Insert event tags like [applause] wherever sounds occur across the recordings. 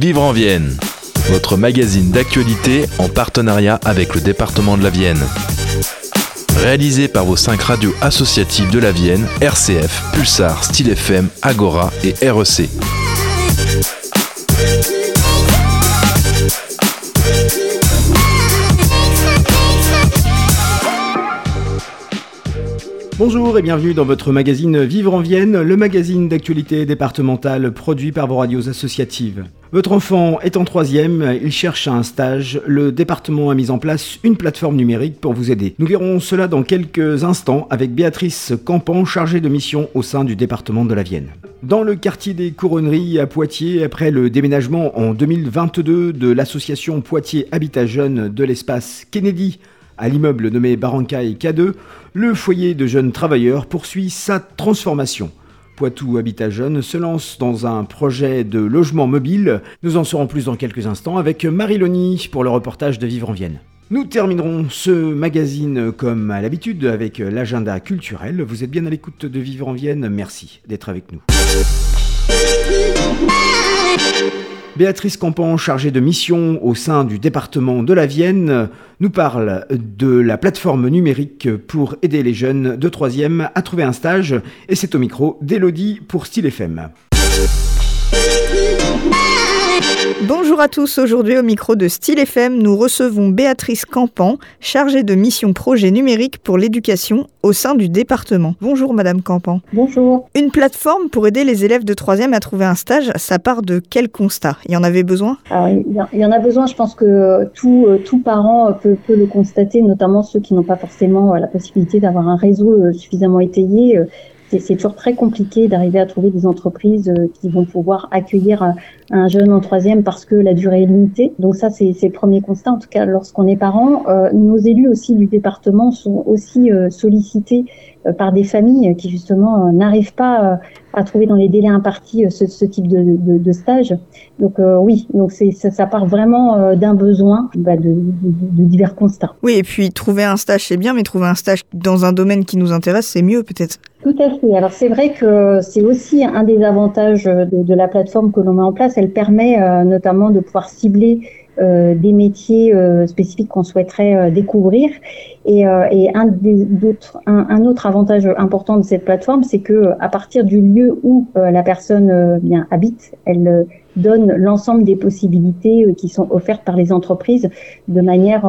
Vivre en Vienne, votre magazine d'actualité en partenariat avec le département de la Vienne. Réalisé par vos cinq radios associatives de la Vienne, RCF, Pulsar, Style FM, Agora et REC. Bonjour et bienvenue dans votre magazine Vivre en Vienne, le magazine d'actualité départementale produit par vos radios associatives. Votre enfant est en troisième, il cherche un stage. Le département a mis en place une plateforme numérique pour vous aider. Nous verrons cela dans quelques instants avec Béatrice Campan, chargée de mission au sein du département de la Vienne. Dans le quartier des Couronneries à Poitiers, après le déménagement en 2022 de l'association Poitiers Habitat Jeune de l'espace Kennedy à l'immeuble nommé Barrancaille K2, le foyer de jeunes travailleurs poursuit sa transformation. Poitou Habitat Jeune se lance dans un projet de logement mobile. Nous en saurons plus dans quelques instants avec Marie Loni pour le reportage de Vivre en Vienne. Nous terminerons ce magazine comme à l'habitude avec l'agenda culturel. Vous êtes bien à l'écoute de Vivre en Vienne. Merci d'être avec nous. Béatrice Campan, chargée de mission au sein du département de la Vienne, nous parle de la plateforme numérique pour aider les jeunes de 3e à trouver un stage. Et c'est au micro d'Elodie pour Style FM. Bonjour à tous, aujourd'hui au micro de Style FM, nous recevons Béatrice Campan, chargée de mission projet numérique pour l'éducation au sein du département. Bonjour Madame Campan. Bonjour. Une plateforme pour aider les élèves de 3e à trouver un stage, ça part de quel constat? Il y en avait besoin? Il, y en a besoin, je pense que tout, euh, tout parent peut, peut le constater, notamment ceux qui n'ont pas forcément euh, la possibilité d'avoir un réseau euh, suffisamment étayé c'est toujours très compliqué d'arriver à trouver des entreprises euh, qui vont pouvoir accueillir un jeune en troisième parce que la durée est limitée. Donc ça, c'est le premier constat. En tout cas, lorsqu'on est parent, euh, nos élus aussi du département sont aussi euh, sollicités par des familles qui justement n'arrivent pas à trouver dans les délais impartis ce, ce type de, de, de, stage. Donc oui, donc c'est ça, ça, part vraiment d'un besoin bah, de, de, divers constats. Oui, et puis trouver un stage c'est bien, mais trouver un stage dans un domaine qui nous intéresse c'est mieux peut-être. Tout à fait. Alors c'est vrai que c'est aussi un des avantages de, la plateforme que l'on met en place. Elle permet euh, notamment de pouvoir cibler euh, des métiers euh, spécifiques qu'on souhaiterait euh, découvrir. Et, euh, et un, un, autre avantage important de cette plateforme, c'est que à partir du lieu où la personne bien habite, elle donne l'ensemble des possibilités qui sont offertes par les entreprises de manière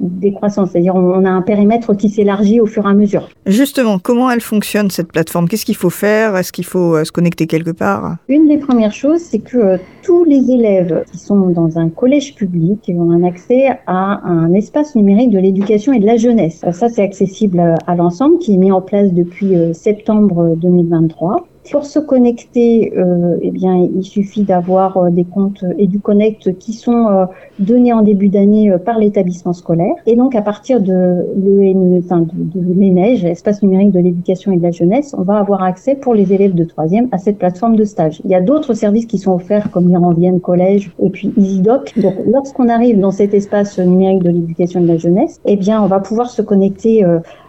décroissante. C'est-à-dire on a un périmètre qui s'élargit au fur et à mesure. Justement, comment elle fonctionne cette plateforme? Qu'est-ce qu'il faut faire? Est-ce qu'il faut euh, se connecter quelque part? Une des premières choses, c'est que euh, tous les élèves qui sont dans un collège public ont un accès à un espace numérique de l'éducation et de la jeunesse. Ça, c'est accessible à l'ensemble, qui est mis en place depuis euh, septembre 2023. Pour se connecter, euh, eh bien, il suffit d'avoir euh, des comptes EduConnect qui sont euh, donnés en début d'année euh, par l'établissement scolaire. Et donc, à partir de l'ENE, l'ENEJ, Espace numérique de l'éducation et de la jeunesse, on va avoir accès pour les élèves de troisième à cette plateforme de stage. Il y a d'autres services qui sont offerts comme l'Iranvienne Collège et puis EasyDoc. Donc, lorsqu'on arrive dans cet espace numérique de l'éducation et de la jeunesse, eh bien, on va pouvoir se connecter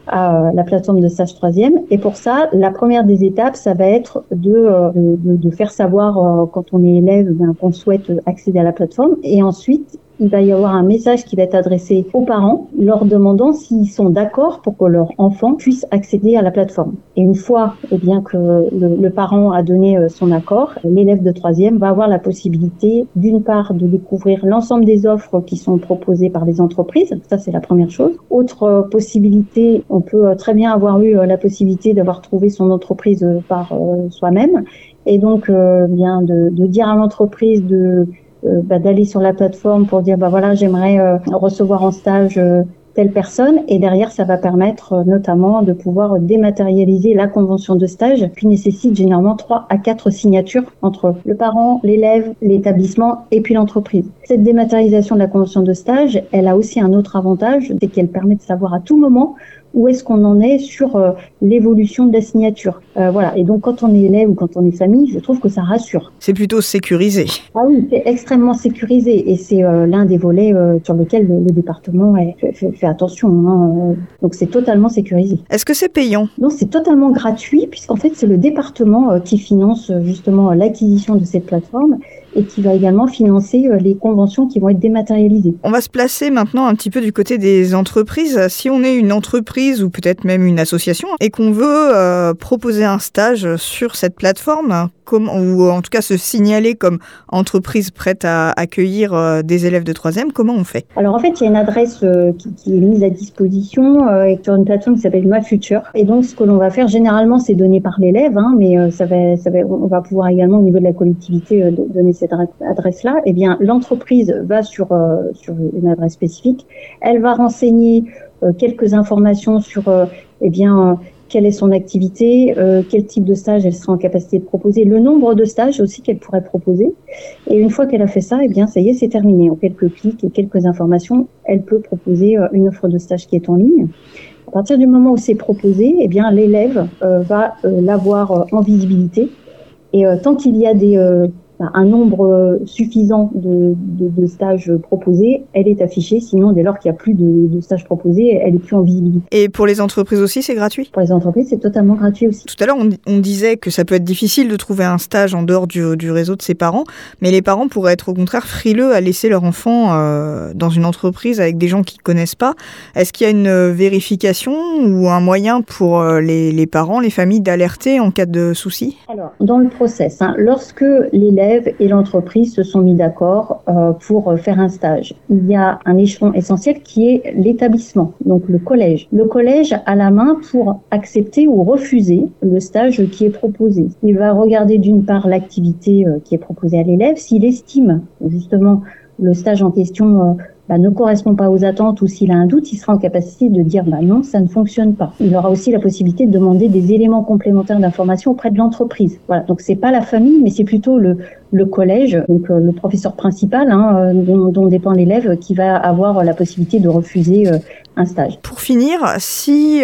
à la plateforme de stage troisième. Et pour ça, la première des étapes, ça va être de, euh, faire savoir euh, quand on est élève ben, qu'on souhaite accéder à la plateforme. Et ensuite, il va y avoir un message qui va être adressé aux parents, leur demandant s'ils sont d'accord pour que leur enfant puisse accéder à la plateforme. Et une fois eh bien, que le, parent a donné euh, son accord, l'élève de troisième va avoir la possibilité, d'une part, de découvrir l'ensemble des offres qui sont proposées par les entreprises. Ça, c'est la première chose. Autre euh, possibilité, on peut euh, très bien avoir eu la possibilité d'avoir trouvé son entreprise par soi-même. Et donc, bien de, de dire à l'entreprise de euh, bah, d'aller sur la plateforme pour dire bah voilà j'aimerais euh, recevoir en stage euh, telle personne et derrière ça va permettre notamment de pouvoir dématérialiser la convention de stage qui nécessite généralement trois à quatre signatures entre le parent, l'élève, l'établissement et puis l'entreprise. Cette dématérialisation de la convention de stage, elle a aussi un autre avantage, c'est qu'elle permet de savoir à tout moment où est-ce qu'on en est sur euh, l'évolution de la signature. Euh, voilà. Et donc, quand on est élève ou quand on est famille, je trouve que ça rassure. C'est plutôt sécurisé. Ah oui, c'est extrêmement sécurisé et c'est euh, l'un des volets sur lequel le, le département est, fait, fait, fait, attention. Hein. Donc, c'est totalement sécurisé. Est-ce que c'est payant? Non, c'est totalement gratuit puisqu'en fait, c'est le département qui finance justement l'acquisition de cette plateforme et qui va également financer euh, les conventions qui vont être dématérialisées. On va se placer maintenant un petit peu du côté des entreprises. Si on est une entreprise ou peut-être même une association et qu'on veut euh, proposer un stage sur cette plateforme, ou en tout cas se signaler comme entreprise prête à accueillir euh, des élèves de troisième, comment on fait? Alors en fait, il y a une adresse qui, est mise à disposition sur une plateforme qui s'appelle Ma Future. Et donc, ce que l'on va faire généralement, c'est donner par l'élève, hein, mais ça va, ça va, on va pouvoir également au niveau de la collectivité donner cette adresse-là, eh bien, l'entreprise va sur, euh, sur une adresse spécifique. Elle va renseigner euh, quelques informations sur, euh, eh bien, quelle est son activité, quel type de stage elle sera en capacité de proposer, le nombre de stages aussi qu'elle pourrait proposer. Et une fois qu'elle a fait ça, eh bien, ça y est, c'est terminé. En quelques clics et quelques informations, elle peut proposer une offre de stage qui est en ligne. À partir du moment où c'est proposé, eh bien, l'élève va l'avoir en visibilité. Et tant qu'il y a des un nombre euh, suffisant de, de, stages proposés, elle est affichée. Sinon, dès lors qu'il n'y a plus de, stages proposés, elle est plus en visibilité. Et pour les entreprises aussi, c'est gratuit? Pour les entreprises, c'est totalement gratuit aussi. Tout à l'heure, on, disait que ça peut être difficile de trouver un stage en dehors du, du, réseau de ses parents, mais les parents pourraient être au contraire frileux à laisser leur enfant euh, dans une entreprise avec des gens qu'ils connaissent pas. Est-ce qu'il y a une vérification ou un moyen pour euh, les, les parents, les familles d'alerter en cas de souci? Alors, dans le process, hein, lorsque l'élève et l'entreprise se sont mis d'accord euh, pour faire un stage. Il y a un échelon essentiel qui est l'établissement, donc le collège. Le collège a la main pour accepter ou refuser le stage qui est proposé. Il va regarder d'une part l'activité euh, qui est proposée à l'élève, s'il estime justement le stage en question euh, bah, ne correspond pas aux attentes ou s'il a un doute, il sera en capacité de dire bah non, ça ne fonctionne pas. Il aura aussi la possibilité de demander des éléments complémentaires d'information auprès de l'entreprise. Voilà, donc c'est pas la famille, mais c'est plutôt le, collège, donc euh, le professeur principal hein, euh, dont, dépend l'élève, qui va avoir la possibilité de refuser euh, un stage. Pour finir, si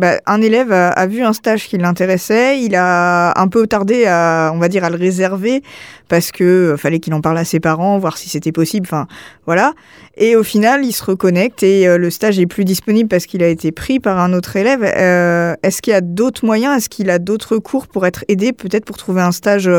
bah, un élève a, vu un stage qui l'intéressait, il a un peu tardé à, on va dire, à le réserver parce que euh, fallait qu'il en parle à ses parents, voir si c'était possible. Enfin, voilà. Et au final, il se reconnecte et euh, le stage est plus disponible parce qu'il a été pris par un autre élève. Euh, est-ce qu'il y a d'autres moyens? Est-ce qu'il a d'autres cours pour être aidé, peut-être pour trouver un stage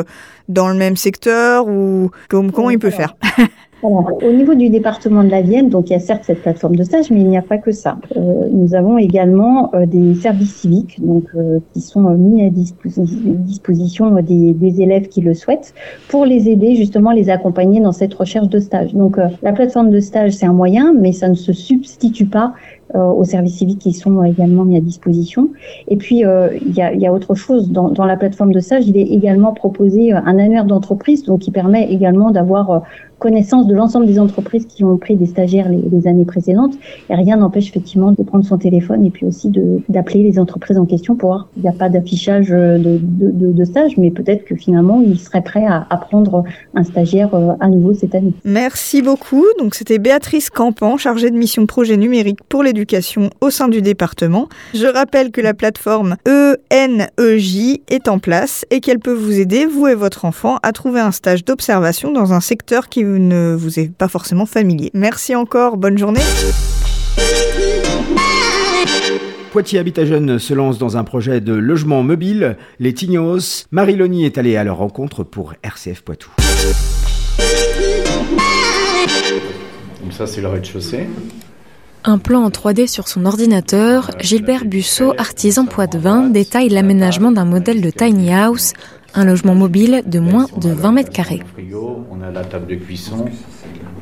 dans le même secteur ou comment il peut faire? [laughs] au niveau du département de la Vienne, donc il y a certes cette plateforme de stage, mais il n'y a pas que ça. Euh, nous avons également euh, des services civiques, donc euh, qui sont mis à disposition des, des, élèves qui le souhaitent, pour les aider justement, les accompagner dans cette recherche de stage. Donc la plateforme de stage, c'est un moyen, mais ça ne se substitue pas aux services civiques qui sont également mis à disposition. Et puis, il y, a, autre chose. Dans, la plateforme de stage, il est également proposé un annuaire d'entreprise, donc qui permet également d'avoir connaissance de l'ensemble des entreprises qui ont pris des stagiaires les, années précédentes. Et rien n'empêche effectivement de prendre son téléphone et puis aussi d'appeler les entreprises en question pour voir qu'il n'y a pas d'affichage de, de, stage, mais peut-être que finalement, ils seraient prêts à, prendre un stagiaire euh, à nouveau cette année. Merci beaucoup. Donc, c'était Béatrice Campan, chargée de mission projet numérique pour l'éducation au sein du département. Je rappelle que la plateforme ENEJ est en place et qu'elle peut vous aider, vous et votre enfant, à trouver un stage d'observation dans un secteur qui ne vous est pas forcément familier. Merci encore, bonne journée. Poitiers Habitat Jeune se lance dans un projet de logement mobile. Les Tignos, Marie est allée à leur rencontre pour RCF Poitou. Donc ça c'est le rez-de-chaussée. Un plan en 3D sur son ordinateur, Gilbert Bussot, artisan poitevin, détaille l'aménagement d'un modèle de tiny house un logement mobile de moins de 20 mètres carrés.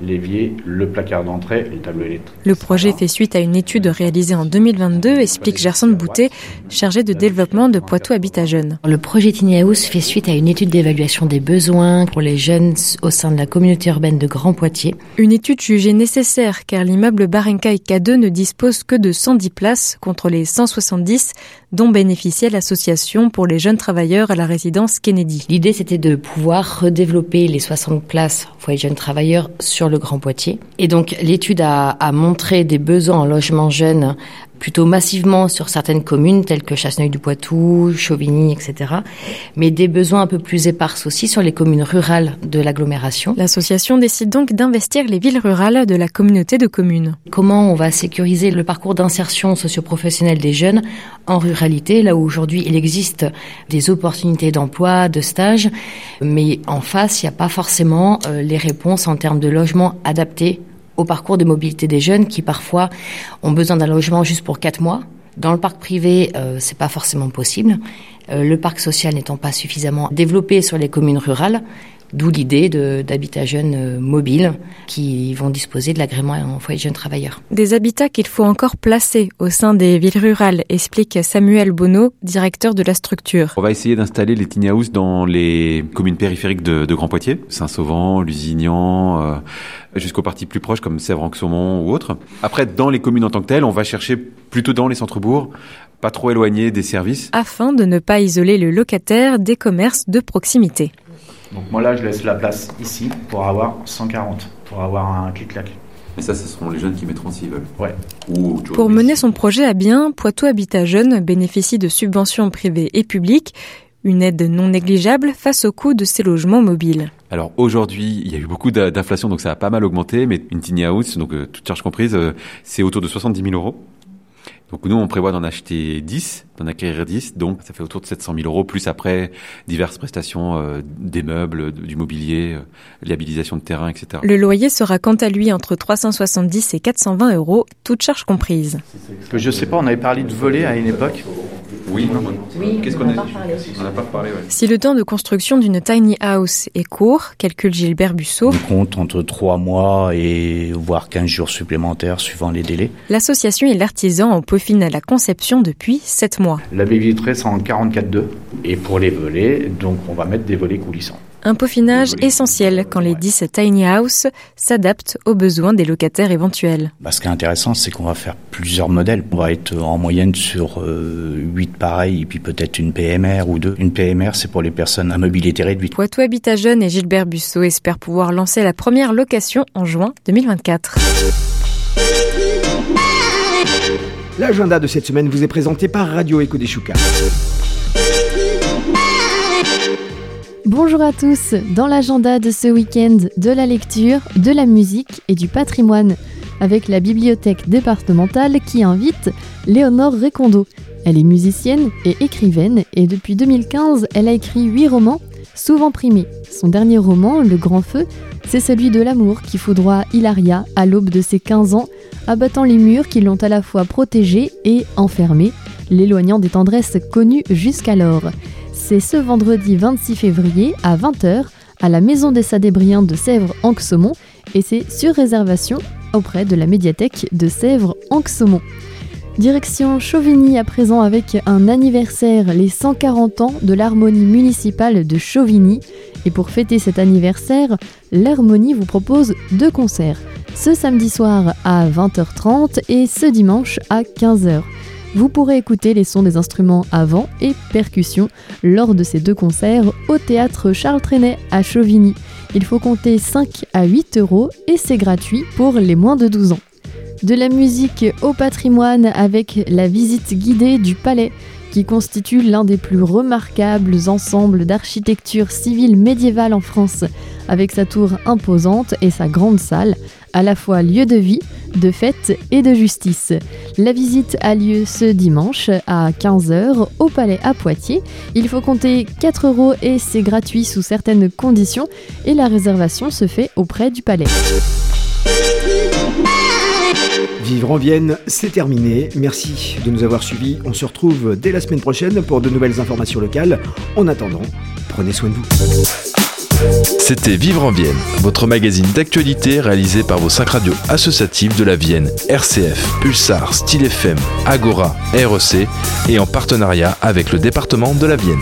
L'évier, le placard d'entrée et le tableau électrique. Le projet fait suite à une étude réalisée en 2022, explique Gerson Boutet, chargé de développement de Poitou Habitat Jeunes. Le projet Tiny House fait suite à une étude d'évaluation des besoins pour les jeunes au sein de la communauté urbaine de Grand Poitiers. Une étude jugée nécessaire car l'immeuble Barenkai K2 ne dispose que de 110 places contre les 170 dont bénéficiait l'association pour les jeunes travailleurs à la résidence Kennedy. L'idée c'était de pouvoir redévelopper les 60 places foyer jeunes travailleurs sur le Grand Poitiers. Et donc l'étude a, montré des besoins en logement jeune plutôt massivement sur certaines communes telles que Chasseneuil-du-Poitou, Chauvigny, etc. Mais des besoins un peu plus épars aussi sur les communes rurales de l'agglomération. L'association décide donc d'investir les villes rurales de la communauté de communes. Comment on va sécuriser le parcours d'insertion socio-professionnelle des jeunes en ruralité, là où aujourd'hui il existe des opportunités d'emploi, de stage, mais en face, il n'y a pas forcément euh, les réponses en termes de logement adaptés au parcours de mobilité des jeunes qui parfois ont besoin d'un logement juste pour quatre mois. Dans le parc privé, euh, c'est pas forcément possible. Euh, le parc social n'étant pas suffisamment développé sur les communes rurales, D'où l'idée d'habitats jeunes euh, mobiles qui vont disposer de l'agrément en foyer de jeunes travailleurs. Des habitats qu'il faut encore placer au sein des villes rurales, explique Samuel Bonneau, directeur de la structure. On va essayer d'installer les tiny houses dans les communes périphériques de, de Grand Poitiers, Saint-Sauvant, Lusignan, euh, jusqu'aux parties plus proches comme Sèvres-en-Saumon ou autres. Après, dans les communes en tant que telles, on va chercher plutôt dans les centres-bourgs, pas trop éloignés des services. Afin de ne pas isoler le locataire des commerces de proximité. Donc moi là, je laisse la place ici pour avoir 140, pour avoir un clic-clac. Et ça, ce seront les jeunes qui mettront s'ils veulent. Ouais. Ou, pour mener son projet à bien, Poitou Habitat Jeune bénéficie de subventions privées et publiques, une aide non négligeable face au coût de ces logements mobiles. Alors aujourd'hui, il y a eu beaucoup d'inflation, donc ça a pas mal augmenté, mais une tiny house, donc euh, toute charge comprise, euh, c'est autour de 70 000 euros. Donc nous, on prévoit d'en acheter 10, d'en acquérir 10, donc ça fait autour de 700 000 euros, plus après diverses prestations, euh, des meubles, du mobilier, euh, l'habilitation de terrain, etc. Le loyer sera quant à lui entre 370 et 420 euros, toutes charges comprises. Je sais pas, on avait parlé de voler à une époque. Oui, non, oui Qu'est-ce qu'on a. On n'a pas parlé, ouais. Si le temps de construction d'une tiny house est court, calcule Gilbert Busseau. On compte entre 3 mois et voire 15 jours supplémentaires suivant les délais. L'association et l'artisan en peaufinent la conception depuis 7 mois. La baie vitrée c'est en 44.2 et pour les volets, donc on va mettre des volets coulissants. Un peaufinage essentiel quand les 10 tiny house s'adaptent aux besoins des locataires éventuels. Bah, ce qui est intéressant, c'est qu'on va faire plusieurs modèles. On va être en moyenne sur euh, 8 pareils et puis peut-être une PMR ou deux. Une PMR, c'est pour les personnes à mobilité réduite. Poitou Habitat Jeune et Gilbert Busseau espèrent pouvoir lancer la première location en juin 2024. L'agenda de cette semaine vous est présenté par Radio Echo des Choucas. Bonjour à tous, dans l'agenda de ce week-end, de la lecture, de la musique et du patrimoine, avec la bibliothèque départementale qui invite Léonore Recondo. Elle est musicienne et écrivaine et depuis 2015, elle a écrit 8 romans, souvent primés. Son dernier roman, Le Grand Feu, c'est celui de l'amour qui foudroie Hilaria à l'aube de ses 15 ans, abattant les murs qui l'ont à la fois protégée et enfermée, l'éloignant des tendresses connues jusqu'alors. C'est ce vendredi 26 février à 20h à la Maison des Sadébriens de Sèvres-Anxaumont et c'est sur réservation auprès de la médiathèque de Sèvres-Anxaumont. Direction Chauvigny à présent avec un anniversaire, les 140 ans de l'harmonie municipale de Chauvigny. Et pour fêter cet anniversaire, l'harmonie vous propose deux concerts. Ce samedi soir à 20h30 et ce dimanche à 15h. Vous pourrez écouter les sons des instruments avant et percussions lors de ces deux concerts au théâtre Charles Trenet à Chauvigny. Il faut compter 5 à 8 euros et c'est gratuit pour les moins de 12 ans. De la musique au patrimoine avec la visite guidée du palais qui constitue l'un des plus remarquables ensembles d'architecture civile médiévale en France, avec sa tour imposante et sa grande salle, à la fois lieu de vie, de fête et de justice. La visite a lieu ce dimanche à 15h au Palais à Poitiers. Il faut compter 4 euros et c'est gratuit sous certaines conditions et la réservation se fait auprès du Palais. Vivre en Vienne, c'est terminé. Merci de nous avoir suivis. On se retrouve dès la semaine prochaine pour de nouvelles informations locales. En attendant, prenez soin de vous. C'était Vivre en Vienne, votre magazine d'actualité réalisé par vos cinq radios associatives de la Vienne, RCF, Pulsar, Style FM, Agora, REC et en partenariat avec le département de la Vienne.